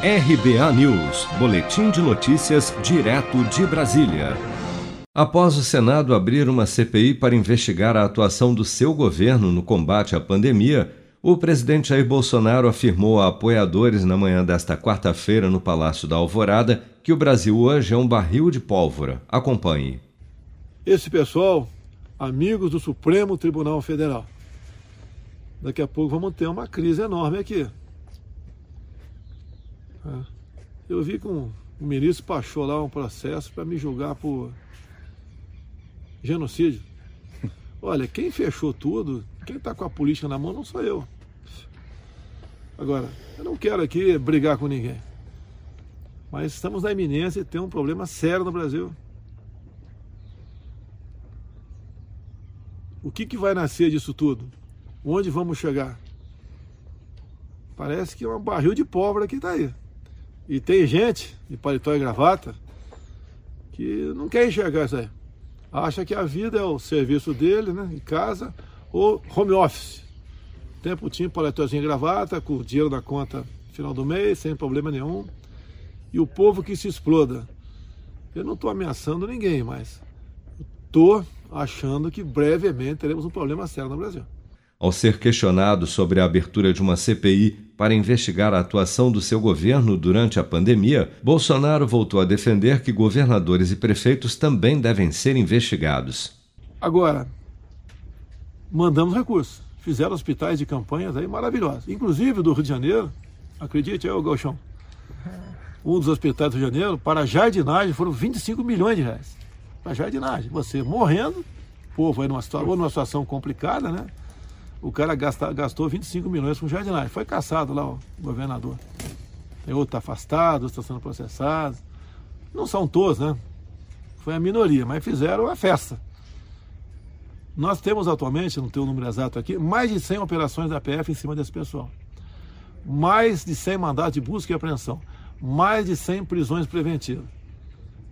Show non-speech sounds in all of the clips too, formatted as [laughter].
RBA News, Boletim de Notícias, direto de Brasília. Após o Senado abrir uma CPI para investigar a atuação do seu governo no combate à pandemia, o presidente Jair Bolsonaro afirmou a apoiadores na manhã desta quarta-feira no Palácio da Alvorada que o Brasil hoje é um barril de pólvora. Acompanhe. Esse pessoal, amigos do Supremo Tribunal Federal. Daqui a pouco vamos ter uma crise enorme aqui. É. Eu vi que um, um ministro baixou lá um processo para me julgar por genocídio. [laughs] Olha, quem fechou tudo, quem está com a política na mão não sou eu. Agora, eu não quero aqui brigar com ninguém. Mas estamos na iminência de ter um problema sério no Brasil. O que, que vai nascer disso tudo? Onde vamos chegar? Parece que é um barril de pólvora que está aí. E tem gente de paletó e gravata que não quer enxergar isso aí. Acha que a vida é o serviço dele, né, em casa, ou home office. Tempo tinha paletózinho e gravata, com o dinheiro na conta final do mês, sem problema nenhum. E o povo que se exploda. Eu não estou ameaçando ninguém, mas estou achando que brevemente teremos um problema sério no Brasil. Ao ser questionado sobre a abertura de uma CPI para investigar a atuação do seu governo durante a pandemia, Bolsonaro voltou a defender que governadores e prefeitos também devem ser investigados. Agora, mandamos recursos. Fizeram hospitais de campanhas aí maravilhosos. Inclusive do Rio de Janeiro, acredite aí, o Galchão. Um dos hospitais do Rio de Janeiro, para jardinagem, foram 25 milhões de reais. Para jardinagem. Você morrendo, povo aí numa, ou numa situação complicada, né? O cara gasta, gastou 25 milhões com jardinagem. Foi caçado lá o governador. Tem outro está afastado, outro está sendo processado. Não são todos, né? Foi a minoria, mas fizeram a festa. Nós temos atualmente, não tenho o número exato aqui, mais de 100 operações da PF em cima desse pessoal. Mais de 100 mandatos de busca e apreensão. Mais de 100 prisões preventivas.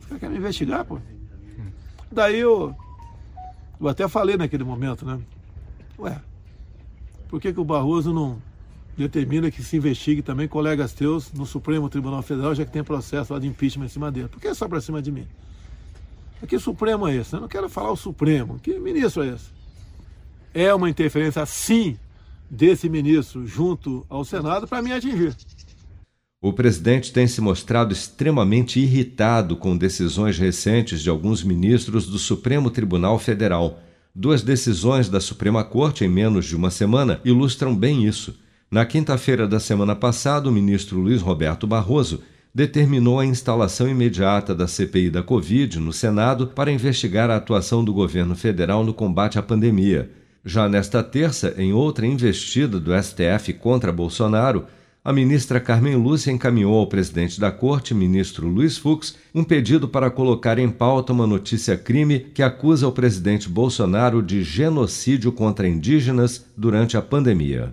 Você quer me investigar, pô? Daí eu, eu até falei naquele momento, né? Ué, por que, que o Barroso não determina que se investigue também colegas teus no Supremo Tribunal Federal, já que tem processo lá de impeachment em cima dele? Por que só para cima de mim? Que Supremo é esse? Eu não quero falar o Supremo. Que ministro é esse? É uma interferência, sim, desse ministro junto ao Senado para me atingir. O presidente tem se mostrado extremamente irritado com decisões recentes de alguns ministros do Supremo Tribunal Federal Duas decisões da Suprema Corte em menos de uma semana ilustram bem isso. Na quinta-feira da semana passada, o ministro Luiz Roberto Barroso determinou a instalação imediata da CPI da Covid no Senado para investigar a atuação do governo federal no combate à pandemia. Já nesta terça, em outra investida do STF contra Bolsonaro, a ministra Carmen Lúcia encaminhou ao presidente da corte, ministro Luiz Fux, um pedido para colocar em pauta uma notícia crime que acusa o presidente Bolsonaro de genocídio contra indígenas durante a pandemia.